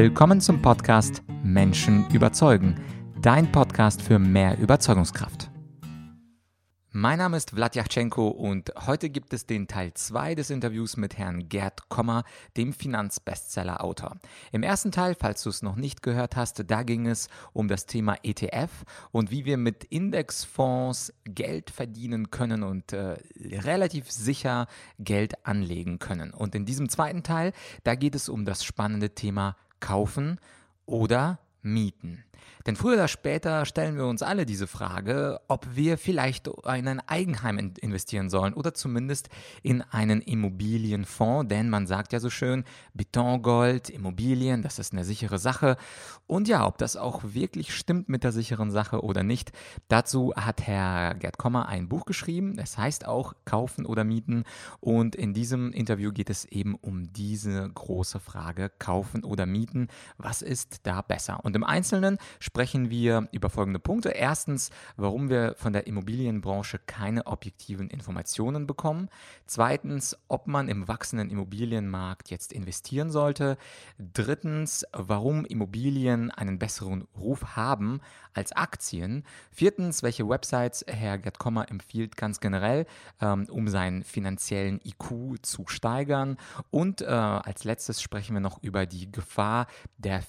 Willkommen zum Podcast Menschen überzeugen, dein Podcast für mehr Überzeugungskraft. Mein Name ist Vladyachenko und heute gibt es den Teil 2 des Interviews mit Herrn Gerd Kommer, dem Finanzbestseller-Autor. Im ersten Teil, falls du es noch nicht gehört hast, da ging es um das Thema ETF und wie wir mit Indexfonds Geld verdienen können und äh, relativ sicher Geld anlegen können. Und in diesem zweiten Teil, da geht es um das spannende Thema Kaufen oder Mieten. Denn früher oder später stellen wir uns alle diese Frage, ob wir vielleicht in ein Eigenheim investieren sollen oder zumindest in einen Immobilienfonds, denn man sagt ja so schön, Betongold, Immobilien, das ist eine sichere Sache. Und ja, ob das auch wirklich stimmt mit der sicheren Sache oder nicht, dazu hat Herr Gerd Kommer ein Buch geschrieben. Es heißt auch Kaufen oder Mieten. Und in diesem Interview geht es eben um diese große Frage, Kaufen oder Mieten. Was ist da besser? Und im Einzelnen sprechen wir über folgende Punkte. Erstens, warum wir von der Immobilienbranche keine objektiven Informationen bekommen. Zweitens, ob man im wachsenden Immobilienmarkt jetzt investieren sollte. Drittens, warum Immobilien einen besseren Ruf haben als Aktien. Viertens, welche Websites Herr Gerd Kommer empfiehlt ganz generell, ähm, um seinen finanziellen IQ zu steigern. Und äh, als letztes sprechen wir noch über die Gefahr der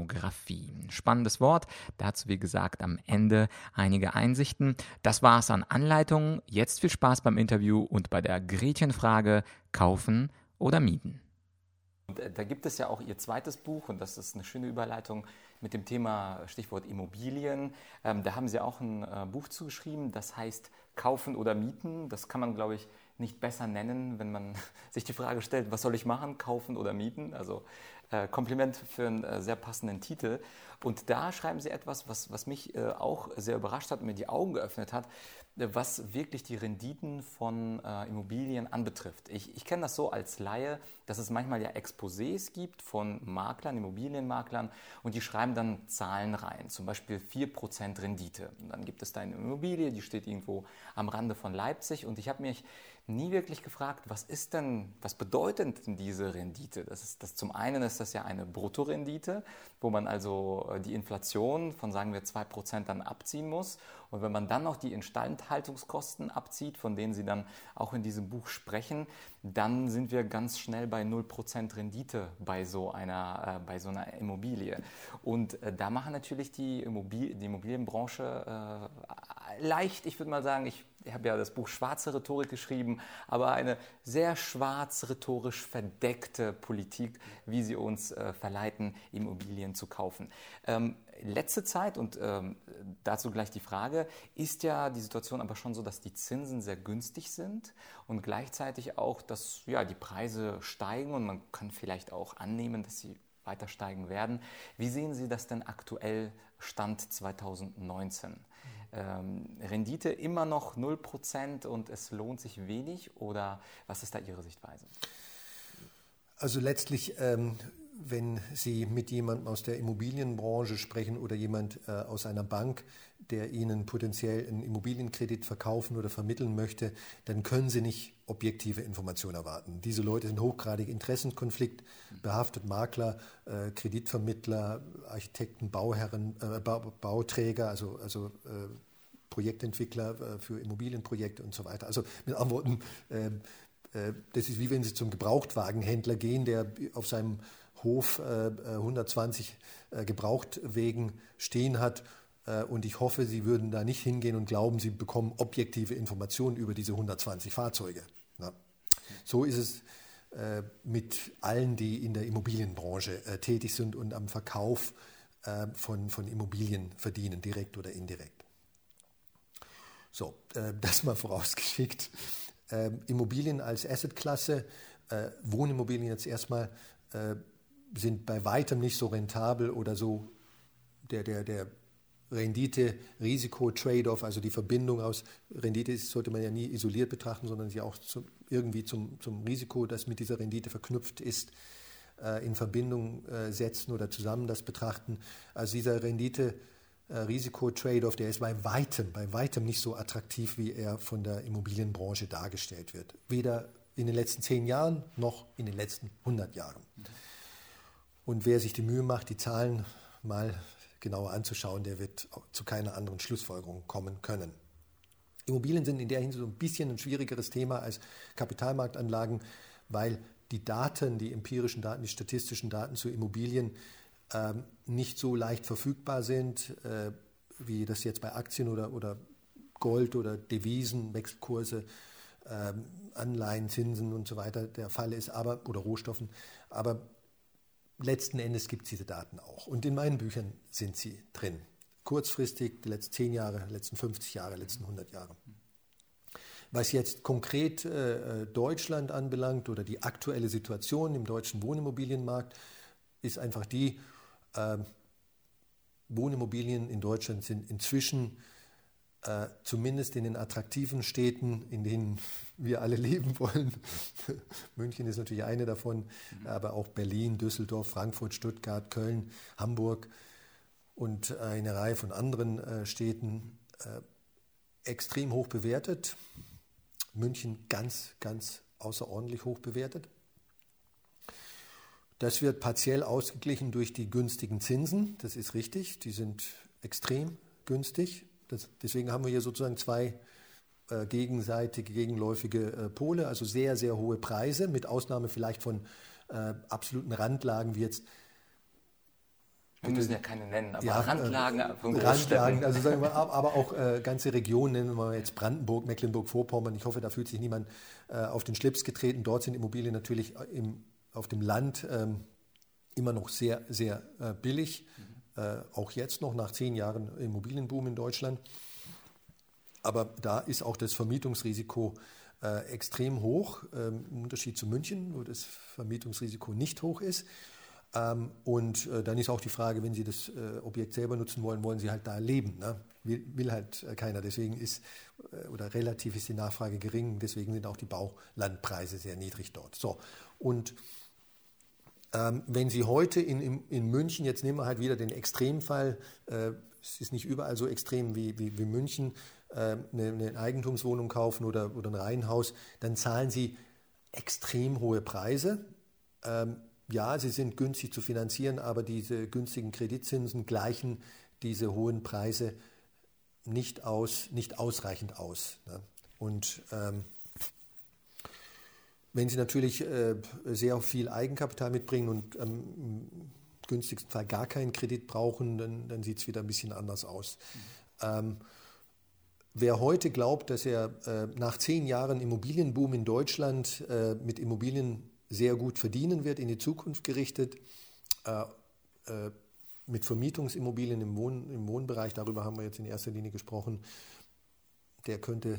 Finanzpornografie spannendes Wort. Dazu, wie gesagt, am Ende einige Einsichten. Das war es an Anleitungen. Jetzt viel Spaß beim Interview und bei der Gretchenfrage kaufen oder mieten. Und da gibt es ja auch Ihr zweites Buch und das ist eine schöne Überleitung mit dem Thema Stichwort Immobilien. Ähm, da haben Sie auch ein äh, Buch zugeschrieben, das heißt Kaufen oder Mieten. Das kann man, glaube ich, nicht besser nennen, wenn man sich die Frage stellt, was soll ich machen, kaufen oder mieten? Also äh, Kompliment für einen äh, sehr passenden Titel. Und da schreiben Sie etwas, was, was mich äh, auch sehr überrascht hat und mir die Augen geöffnet hat, äh, was wirklich die Renditen von äh, Immobilien anbetrifft. Ich, ich kenne das so als Laie, dass es manchmal ja Exposés gibt von Maklern, Immobilienmaklern und die schreiben dann Zahlen rein, zum Beispiel 4% Rendite. Und dann gibt es da eine Immobilie, die steht irgendwo am Rande von Leipzig und ich habe mich nie wirklich gefragt, was ist denn, was bedeutet denn diese Rendite? Das ist, das, zum einen ist das ja eine Bruttorendite, wo man also äh, die Inflation von, sagen wir, 2% dann abziehen muss. Und wenn man dann noch die Instandhaltungskosten abzieht, von denen Sie dann auch in diesem Buch sprechen, dann sind wir ganz schnell bei 0% Rendite bei so einer, äh, bei so einer Immobilie. Und äh, da machen natürlich die, Immobil die Immobilienbranche äh, leicht, ich würde mal sagen, ich ich habe ja das Buch Schwarze Rhetorik geschrieben, aber eine sehr schwarz rhetorisch verdeckte Politik, wie sie uns äh, verleiten, Immobilien zu kaufen. Ähm, letzte Zeit, und ähm, dazu gleich die Frage, ist ja die Situation aber schon so, dass die Zinsen sehr günstig sind und gleichzeitig auch, dass ja, die Preise steigen und man kann vielleicht auch annehmen, dass sie weiter steigen werden. Wie sehen Sie das denn aktuell Stand 2019? Ähm, Rendite immer noch 0% und es lohnt sich wenig oder was ist da Ihre Sichtweise? Also letztlich, ähm, wenn Sie mit jemandem aus der Immobilienbranche sprechen oder jemand äh, aus einer Bank, der Ihnen potenziell einen Immobilienkredit verkaufen oder vermitteln möchte, dann können Sie nicht objektive Informationen erwarten. Diese Leute sind hochgradig Interessenkonflikt behaftet, Makler, äh, Kreditvermittler, Architekten, Bauherren, äh, Bauträger, also, also äh, Projektentwickler äh, für Immobilienprojekte und so weiter. Also mit anderen Worten, ähm, äh, das ist wie wenn Sie zum Gebrauchtwagenhändler gehen, der auf seinem Hof 120 äh, Gebrauchtwegen stehen hat und ich hoffe, Sie würden da nicht hingehen und glauben, Sie bekommen objektive Informationen über diese 120 Fahrzeuge. Na, so ist es äh, mit allen, die in der Immobilienbranche äh, tätig sind und am Verkauf äh, von, von Immobilien verdienen, direkt oder indirekt. So, das mal vorausgeschickt. Ähm, Immobilien als Assetklasse, Wohnimmobilien jetzt erstmal, sind bei weitem nicht so rentabel oder so der, der, der Rendite-Risiko-Trade-off, also die Verbindung aus Rendite sollte man ja nie isoliert betrachten, sondern sie auch zum, irgendwie zum, zum Risiko, das mit dieser Rendite verknüpft ist, äh, in Verbindung äh, setzen oder zusammen das betrachten. Also dieser Rendite-Risiko-Trade-off, der ist bei weitem, bei weitem nicht so attraktiv, wie er von der Immobilienbranche dargestellt wird. Weder in den letzten zehn Jahren noch in den letzten 100 Jahren. Und wer sich die Mühe macht, die Zahlen mal genauer anzuschauen, der wird zu keiner anderen Schlussfolgerung kommen können. Immobilien sind in der Hinsicht so ein bisschen ein schwierigeres Thema als Kapitalmarktanlagen, weil die Daten, die empirischen Daten, die statistischen Daten zu Immobilien ähm, nicht so leicht verfügbar sind, äh, wie das jetzt bei Aktien oder, oder Gold oder Devisen, Wechselkurse, ähm, Anleihen, Zinsen und so weiter der Fall ist, aber, oder Rohstoffen. Aber letzten Endes gibt es diese Daten auch. Und in meinen Büchern sind sie drin. Kurzfristig, die letzten 10 Jahre, die letzten 50 Jahre, die letzten 100 Jahre. Was jetzt konkret äh, Deutschland anbelangt oder die aktuelle Situation im deutschen Wohnimmobilienmarkt, ist einfach die, äh, Wohnimmobilien in Deutschland sind inzwischen äh, zumindest in den attraktiven Städten, in denen wir alle leben wollen. München ist natürlich eine davon, mhm. aber auch Berlin, Düsseldorf, Frankfurt, Stuttgart, Köln, Hamburg und eine Reihe von anderen äh, Städten äh, extrem hoch bewertet. München ganz, ganz außerordentlich hoch bewertet. Das wird partiell ausgeglichen durch die günstigen Zinsen, das ist richtig, die sind extrem günstig. Das, deswegen haben wir hier sozusagen zwei äh, gegenseitige, gegenläufige äh, Pole, also sehr, sehr hohe Preise, mit Ausnahme vielleicht von äh, absoluten Randlagen wie jetzt. Wir müssen ja keine nennen, aber ja, Randlagen äh, von Randlagen, also sagen wir, aber auch ganze Regionen, nennen wir jetzt Brandenburg, Mecklenburg-Vorpommern. Ich hoffe, da fühlt sich niemand auf den Schlips getreten. Dort sind Immobilien natürlich im, auf dem Land ähm, immer noch sehr, sehr billig. Mhm auch jetzt noch nach zehn Jahren Immobilienboom in Deutschland. Aber da ist auch das Vermietungsrisiko äh, extrem hoch, ähm, im Unterschied zu München, wo das Vermietungsrisiko nicht hoch ist. Ähm, und äh, dann ist auch die Frage, wenn Sie das äh, Objekt selber nutzen wollen, wollen Sie halt da leben. Ne? Will, will, halt äh, keiner. Deswegen ist, äh, oder relativ ist die Nachfrage gering, deswegen sind auch die Baulandpreise sehr niedrig dort. So, und ähm, wenn Sie heute in, in, München, jetzt nehmen wir halt wieder den Extremfall, äh, es ist nicht überall so extrem wie, wie, wie München, äh, eine, eine, Eigentumswohnung kaufen oder, oder ein Reihenhaus, dann zahlen Sie extrem hohe Preise. Ähm, ja, sie sind günstig zu finanzieren, aber diese günstigen Kreditzinsen gleichen diese hohen Preise nicht, aus, nicht ausreichend aus. Ne? Und ähm, wenn Sie natürlich äh, sehr viel Eigenkapital mitbringen und ähm, im günstigsten Fall gar keinen Kredit brauchen, dann, dann sieht es wieder ein bisschen anders aus. Mhm. Ähm, wer heute glaubt, dass er äh, nach zehn Jahren Immobilienboom in Deutschland äh, mit Immobilien sehr gut verdienen wird, in die Zukunft gerichtet, äh, äh, mit Vermietungsimmobilien im, Wohn-, im Wohnbereich, darüber haben wir jetzt in erster Linie gesprochen, der könnte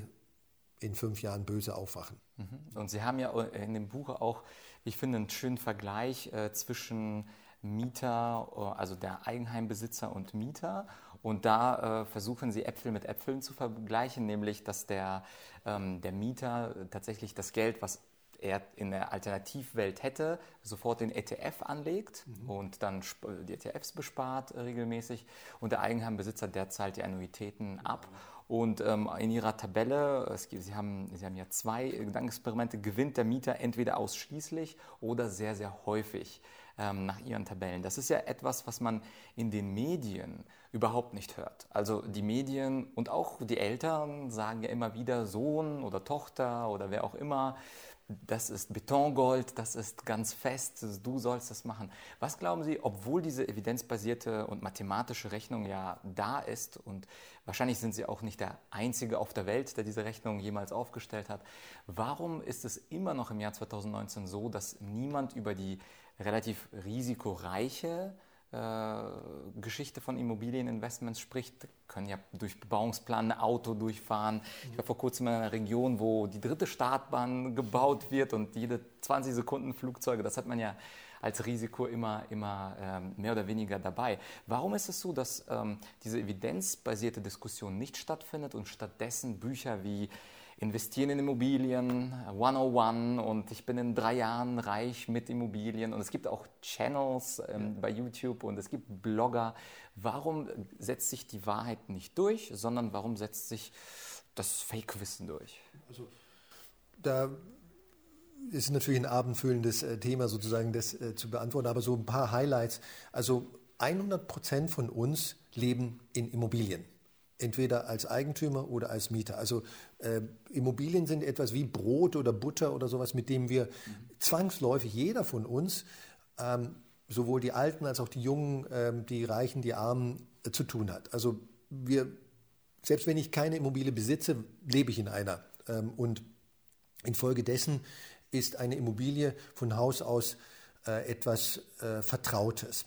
in fünf Jahren böse aufwachen. Mhm. Und Sie haben ja in dem Buch auch, ich finde, einen schönen Vergleich äh, zwischen Mieter, äh, also der Eigenheimbesitzer und Mieter. Und da äh, versuchen sie Äpfel mit Äpfeln zu vergleichen, nämlich dass der, ähm, der Mieter tatsächlich das Geld, was er in der Alternativwelt hätte, sofort den ETF anlegt mhm. und dann die ETFs bespart äh, regelmäßig. Und der Eigenheimbesitzer, der zahlt die Annuitäten ab. Mhm. Und ähm, in Ihrer Tabelle, es, Sie, haben, Sie haben ja zwei Gedankenexperimente, gewinnt der Mieter entweder ausschließlich oder sehr, sehr häufig ähm, nach Ihren Tabellen. Das ist ja etwas, was man in den Medien überhaupt nicht hört. Also die Medien und auch die Eltern sagen ja immer wieder Sohn oder Tochter oder wer auch immer, das ist Betongold, das ist ganz fest, du sollst das machen. Was glauben Sie, obwohl diese evidenzbasierte und mathematische Rechnung ja da ist und wahrscheinlich sind Sie auch nicht der Einzige auf der Welt, der diese Rechnung jemals aufgestellt hat, warum ist es immer noch im Jahr 2019 so, dass niemand über die relativ risikoreiche Geschichte von Immobilieninvestments spricht, können ja durch Bebauungsplan ein Auto durchfahren. Ich war vor kurzem in einer Region, wo die dritte Startbahn gebaut wird und jede 20 Sekunden Flugzeuge, das hat man ja als Risiko immer, immer ähm, mehr oder weniger dabei. Warum ist es so, dass ähm, diese evidenzbasierte Diskussion nicht stattfindet und stattdessen Bücher wie investieren in Immobilien, 101 und ich bin in drei Jahren reich mit Immobilien. Und es gibt auch Channels ähm, bei YouTube und es gibt Blogger. Warum setzt sich die Wahrheit nicht durch, sondern warum setzt sich das Fake-Wissen durch? Also da ist natürlich ein abendfüllendes äh, Thema sozusagen, das äh, zu beantworten, aber so ein paar Highlights. Also 100 Prozent von uns leben in Immobilien, entweder als Eigentümer oder als Mieter. Also äh, Immobilien sind etwas wie Brot oder Butter oder sowas, mit dem wir mhm. zwangsläufig jeder von uns, ähm, sowohl die Alten als auch die Jungen, ähm, die Reichen, die Armen, äh, zu tun hat. Also wir, selbst wenn ich keine Immobilie besitze, lebe ich in einer. Ähm, und infolgedessen ist eine Immobilie von Haus aus äh, etwas äh, Vertrautes.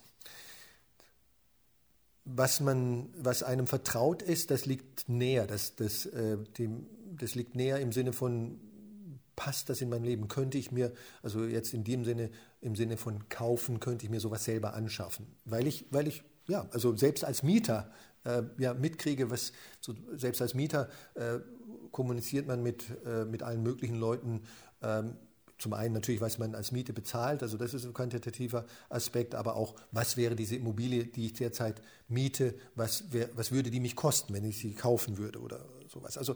Was, man, was einem vertraut ist, das liegt näher. Das, das, äh, dem, das liegt näher im Sinne von, passt das in mein Leben? Könnte ich mir, also jetzt in dem Sinne, im Sinne von kaufen, könnte ich mir sowas selber anschaffen? Weil ich, weil ich ja, also selbst als Mieter äh, ja, mitkriege, was, so, selbst als Mieter äh, kommuniziert man mit, äh, mit allen möglichen Leuten, ähm, zum einen natürlich, was man als Miete bezahlt, also das ist ein quantitativer Aspekt, aber auch, was wäre diese Immobilie, die ich derzeit miete, was, wär, was würde die mich kosten, wenn ich sie kaufen würde oder sowas. Also,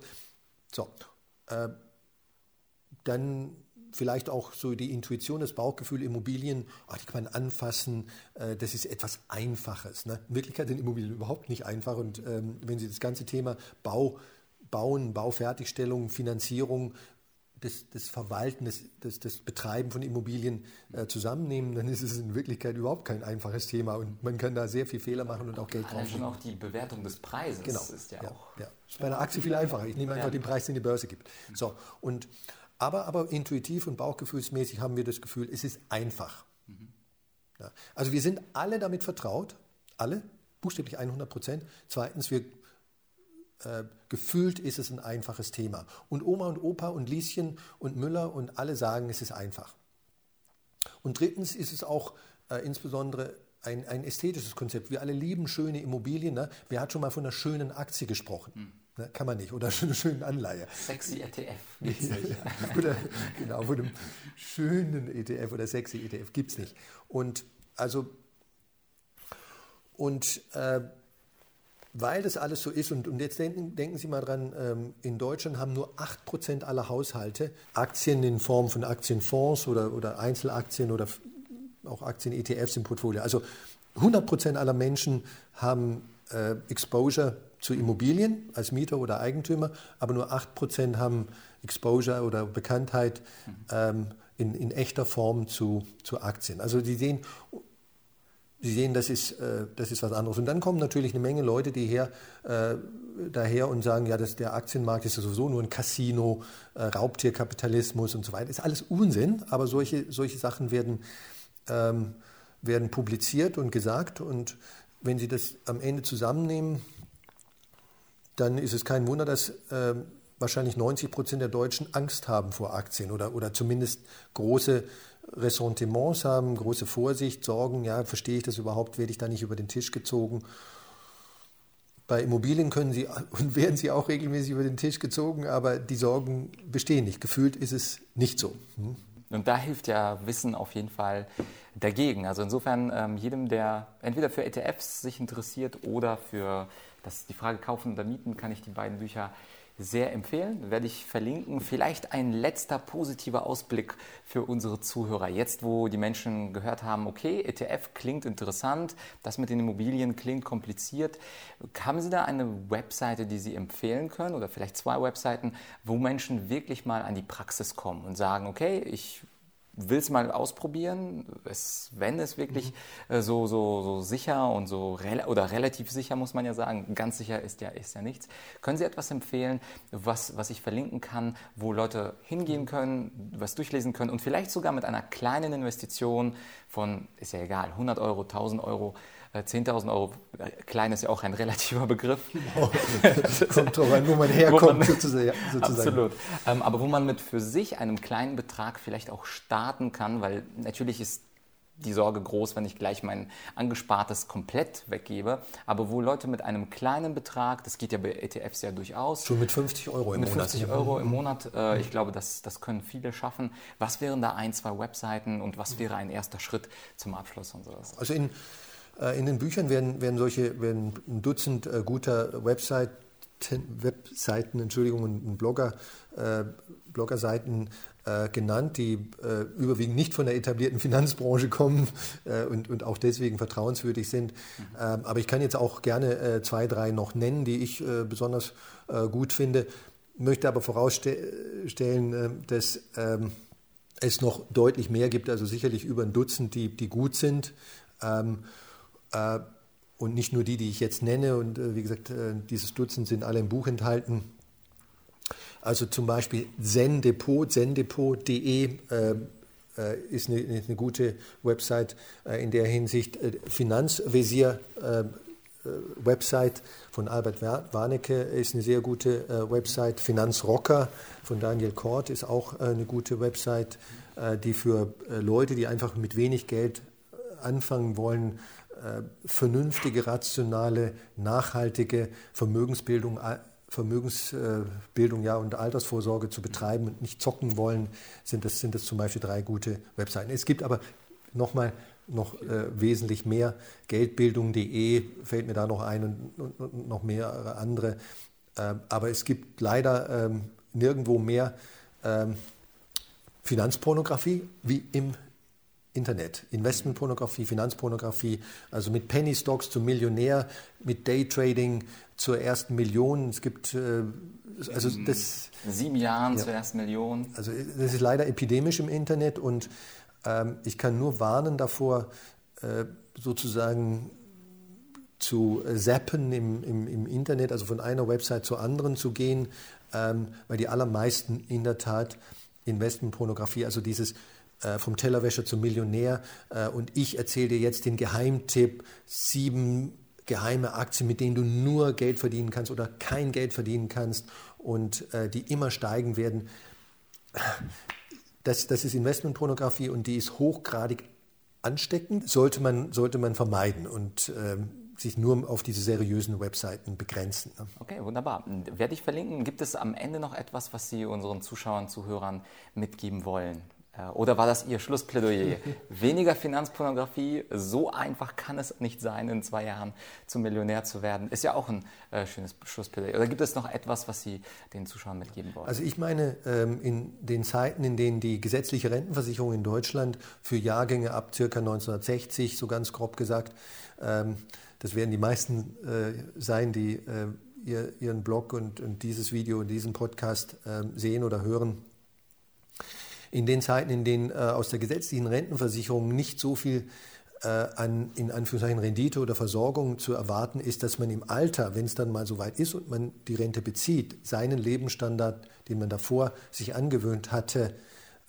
so. Äh, dann vielleicht auch so die Intuition, das Bauchgefühl, Immobilien, ach, die kann man anfassen, äh, das ist etwas Einfaches. Ne? In Wirklichkeit sind Immobilien überhaupt nicht einfach und ähm, wenn Sie das ganze Thema Bau, Bauen, Baufertigstellung, Finanzierung das, das Verwalten, das, das, das, Betreiben von Immobilien äh, zusammennehmen, dann ist es in Wirklichkeit überhaupt kein einfaches Thema und man kann da sehr viel Fehler machen und auch Geld drauf. schon auch die Bewertung des Preises genau. ist ja, ja auch. Ja. ist bei einer Aktie viel einfacher. Ich nehme einfach ja. den Preis, den die Börse gibt. So, und, aber, aber intuitiv und bauchgefühlsmäßig haben wir das Gefühl, es ist einfach. Mhm. Ja. Also wir sind alle damit vertraut, alle, buchstäblich 100 Prozent. Zweitens, wir äh, gefühlt ist es ein einfaches Thema. Und Oma und Opa und Lieschen und Müller und alle sagen, es ist einfach. Und drittens ist es auch äh, insbesondere ein, ein, ästhetisches Konzept. Wir alle lieben schöne Immobilien. Ne? Wer hat schon mal von einer schönen Aktie gesprochen? Hm. Ne? Kann man nicht. Oder einer schönen Anleihe. Sexy ETF nicht. oder, genau, von einem schönen ETF oder sexy ETF gibt es nicht. Und also und äh, weil das alles so ist, und, und jetzt denken, denken Sie mal dran, ähm, in Deutschland haben nur 8% aller Haushalte Aktien in Form von Aktienfonds oder, oder Einzelaktien oder auch Aktien-ETFs im Portfolio. Also 100% aller Menschen haben äh, Exposure zu Immobilien als Mieter oder Eigentümer, aber nur 8% haben Exposure oder Bekanntheit ähm, in, in echter Form zu, zu Aktien. Also Sie sehen, Sie sehen, das ist, äh, das ist was anderes. Und dann kommen natürlich eine Menge Leute, die her, äh, daher und sagen, ja, das, der Aktienmarkt ist sowieso nur ein Casino, äh, Raubtierkapitalismus und so weiter. Ist alles Unsinn, aber solche, solche Sachen werden, ähm, werden publiziert und gesagt. Und wenn Sie das am Ende zusammennehmen, dann ist es kein Wunder, dass äh, wahrscheinlich 90 Prozent der Deutschen Angst haben vor Aktien oder, oder zumindest große Ressentiments haben, große Vorsicht, Sorgen, ja, verstehe ich das überhaupt, werde ich da nicht über den Tisch gezogen. Bei Immobilien können sie und werden sie auch regelmäßig über den Tisch gezogen, aber die Sorgen bestehen nicht. Gefühlt ist es nicht so. Hm? Und da hilft ja Wissen auf jeden Fall dagegen. Also insofern ähm, jedem, der entweder für ETFs sich interessiert oder für das, die Frage kaufen oder mieten, kann ich die beiden Bücher sehr empfehlen, werde ich verlinken. Vielleicht ein letzter positiver Ausblick für unsere Zuhörer. Jetzt, wo die Menschen gehört haben, okay, ETF klingt interessant, das mit den Immobilien klingt kompliziert. Haben Sie da eine Webseite, die Sie empfehlen können oder vielleicht zwei Webseiten, wo Menschen wirklich mal an die Praxis kommen und sagen, okay, ich will es mal ausprobieren, es, wenn es wirklich mhm. äh, so, so, so sicher und so rel oder relativ sicher muss man ja sagen, ganz sicher ist ja, ist ja nichts. Können Sie etwas empfehlen, was, was ich verlinken kann, wo Leute hingehen können, was durchlesen können und vielleicht sogar mit einer kleinen Investition von, ist ja egal, 100 Euro, 1000 Euro 10.000 äh, Euro, klein ist ja auch ein relativer Begriff. Genau. Kommt drauf an, wo man herkommt, sozusagen. Absolut. Ähm, aber wo man mit für sich einem kleinen Betrag vielleicht auch starten kann, weil natürlich ist die Sorge groß, wenn ich gleich mein Angespartes komplett weggebe. Aber wo Leute mit einem kleinen Betrag, das geht ja bei ETFs ja durchaus. Schon mit 50 Euro im mit Monat. Mit 50 Euro im Monat. Äh, mhm. ich glaube, das, das können viele schaffen. Was wären da ein, zwei Webseiten und was wäre ein erster Schritt zum Abschluss und sowas? Also in in den Büchern werden, werden solche werden ein Dutzend äh, guter Webseiten, Webseiten Entschuldigung, und Blogger, äh, Bloggerseiten äh, genannt, die äh, überwiegend nicht von der etablierten Finanzbranche kommen äh, und, und auch deswegen vertrauenswürdig sind. Mhm. Ähm, aber ich kann jetzt auch gerne äh, zwei, drei noch nennen, die ich äh, besonders äh, gut finde, möchte aber vorausstellen, dass ähm, es noch deutlich mehr gibt, also sicherlich über ein Dutzend, die, die gut sind. Ähm, und nicht nur die, die ich jetzt nenne. Und wie gesagt, dieses Dutzend sind alle im Buch enthalten. Also zum Beispiel Zendepot, zendepot.de äh, äh, ist eine, eine, gute Website äh, in der Hinsicht. Äh, Finanzvisier äh, äh, Website von Albert Warnecke ist eine sehr gute Website. Finanzrocker von Daniel Kort ist auch eine gute Website, die für Leute, die einfach mit wenig Geld anfangen wollen, vernünftige, rationale, nachhaltige Vermögensbildung Vermögensbildung ja, und Altersvorsorge zu betreiben und nicht zocken wollen, sind das, sind das zum Beispiel drei gute Webseiten. Es gibt aber nochmal noch äh, wesentlich mehr. Geldbildung.de fällt mir da noch ein und, und, und noch mehrere andere. Ähm, aber es gibt leider ähm, nirgendwo mehr ähm, Finanzpornografie wie im Internet. Investmentpornografie, Finanzpornografie, also mit Penny Stocks zum Millionär, mit Daytrading zur ersten Million. Es gibt äh, also das sieben Jahren ja. zur ersten Million. Also das ist leider epidemisch im Internet und ähm, ich kann nur warnen davor, äh, sozusagen zu zappen im, im, im, Internet, also von einer Website zur anderen zu gehen, ähm, weil die allermeisten in der Tat Investmentpornografie, also dieses äh, vom Tellerwäscher zum Millionär. Äh, und ich erzähle dir jetzt den Geheimtipp, sieben geheime Aktien, mit denen du nur Geld verdienen kannst oder kein Geld verdienen kannst und äh, die immer steigen werden. Das, das ist Investmentpornografie und die ist hochgradig ansteckend, sollte man, sollte man vermeiden und ähm, sich nur auf diese seriösen Webseiten begrenzen. Ne? Okay, wunderbar. Werde ich verlinken. Gibt es am Ende noch etwas, was Sie unseren Zuschauern, Zuhörern mitgeben wollen? Äh, oder war das Ihr Schlussplädoyer? Weniger Finanzpornografie, so einfach kann es nicht sein, in zwei Jahren zum Millionär zu werden. Ist ja auch ein äh, schönes Schlussplädoyer. Oder gibt es noch etwas, was Sie den Zuschauern mitgeben wollen? Also ich meine, ähm, in den Zeiten, in denen die gesetzliche Rentenversicherung in Deutschland für Jahrgänge ab ca. 1960, so ganz grob gesagt, ähm, das werden die meisten äh, sein, die äh, ihren Blog und, und, dieses Video und diesen Podcast ähm, sehen oder hören in den Zeiten, in denen äh, aus der gesetzlichen Rentenversicherung nicht so viel äh, an in Anführungszeichen Rendite oder Versorgung zu erwarten ist, dass man im Alter, wenn es dann mal so weit ist und man die Rente bezieht, seinen Lebensstandard, den man davor sich angewöhnt hatte,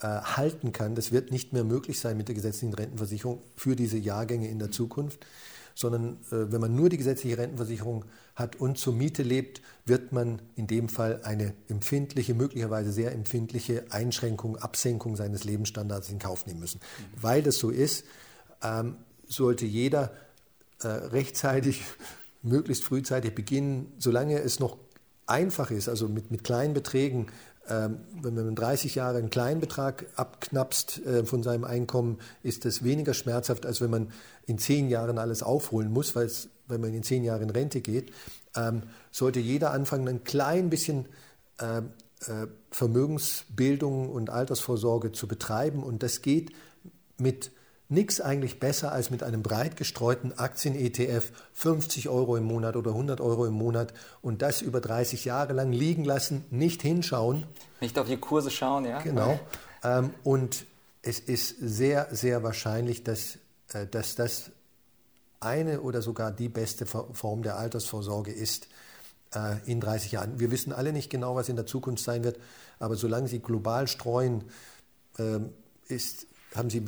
äh, halten kann. Das wird nicht mehr möglich sein mit der gesetzlichen Rentenversicherung für diese Jahrgänge in der Zukunft sondern äh, wenn man nur die gesetzliche Rentenversicherung hat und zur Miete lebt, wird man in dem Fall eine empfindliche, möglicherweise sehr empfindliche Einschränkung, Absenkung seines Lebensstandards in Kauf nehmen müssen. Mhm. Weil das so ist, ähm, sollte jeder äh, rechtzeitig, möglichst frühzeitig beginnen, solange es noch einfach ist, also mit, mit kleinen Beträgen wenn man 30 Jahre einen kleinen Betrag abknapst äh, von seinem Einkommen, ist das weniger schmerzhaft, als wenn man in zehn Jahren alles aufholen muss, weil es, wenn man in zehn Jahren in Rente geht, ähm, sollte jeder anfangen, ein klein bisschen ähm, äh, Vermögensbildung und Altersvorsorge zu betreiben. Und das geht mit nichts eigentlich besser als mit einem breit gestreuten Aktien-ETF 50 Euro im Monat oder 100 Euro im Monat und das über 30 Jahre lang liegen lassen, nicht hinschauen. Nicht auf die Kurse schauen, ja? Genau. Ähm, und es ist sehr, sehr wahrscheinlich, dass, äh, dass das eine oder sogar die beste Form der Altersvorsorge ist äh, in 30 Jahren. Wir wissen alle nicht genau, was in der Zukunft sein wird, aber solange sie global streuen, äh, ist, haben sie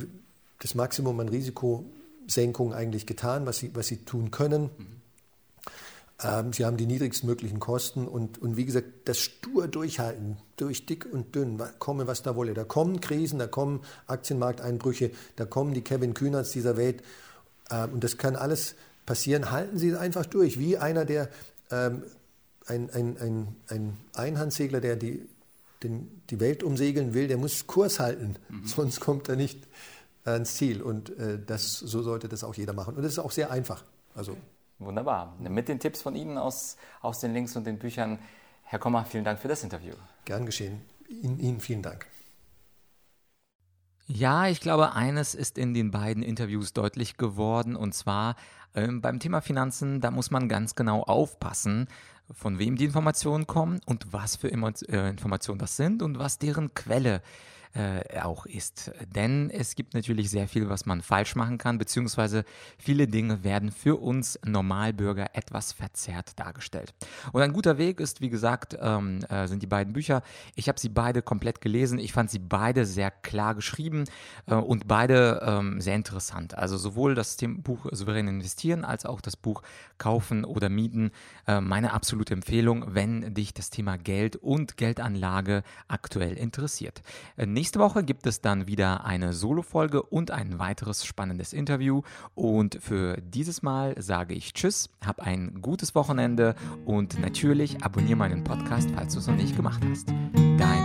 das Maximum an Risikosenkung eigentlich getan, was sie, was sie tun können. Mhm. Ähm, sie haben die niedrigstmöglichen Kosten und, und wie gesagt, das stur durchhalten, durch dick und dünn, komme was da wolle. Da kommen Krisen, da kommen Aktienmarkteinbrüche, da kommen die Kevin Kühnerts dieser Welt ähm, und das kann alles passieren. Halten Sie es einfach durch, wie einer, der ähm, ein, ein, ein, ein Einhandsegler, der die, den, die Welt umsegeln will, der muss Kurs halten, mhm. sonst kommt er nicht ans Ziel. Und äh, das, so sollte das auch jeder machen. Und es ist auch sehr einfach. Also, Wunderbar. Mit den Tipps von Ihnen aus, aus den Links und den Büchern. Herr Kommer, vielen Dank für das Interview. Gern geschehen. Ihnen, Ihnen vielen Dank. Ja, ich glaube, eines ist in den beiden Interviews deutlich geworden, und zwar ähm, beim Thema Finanzen, da muss man ganz genau aufpassen, von wem die Informationen kommen und was für äh, Informationen das sind und was deren Quelle ist äh, auch ist. Denn es gibt natürlich sehr viel, was man falsch machen kann, beziehungsweise viele Dinge werden für uns Normalbürger etwas verzerrt dargestellt. Und ein guter Weg ist, wie gesagt, ähm, äh, sind die beiden Bücher. Ich habe sie beide komplett gelesen. Ich fand sie beide sehr klar geschrieben äh, und beide ähm, sehr interessant. Also sowohl das Buch Souverän investieren als auch das Buch Kaufen oder Mieten. Äh, meine absolute Empfehlung, wenn dich das Thema Geld und Geldanlage aktuell interessiert. Äh, Nächste Woche gibt es dann wieder eine Solo-Folge und ein weiteres spannendes Interview. Und für dieses Mal sage ich Tschüss, hab ein gutes Wochenende und natürlich abonniere meinen Podcast, falls du es noch nicht gemacht hast. Dein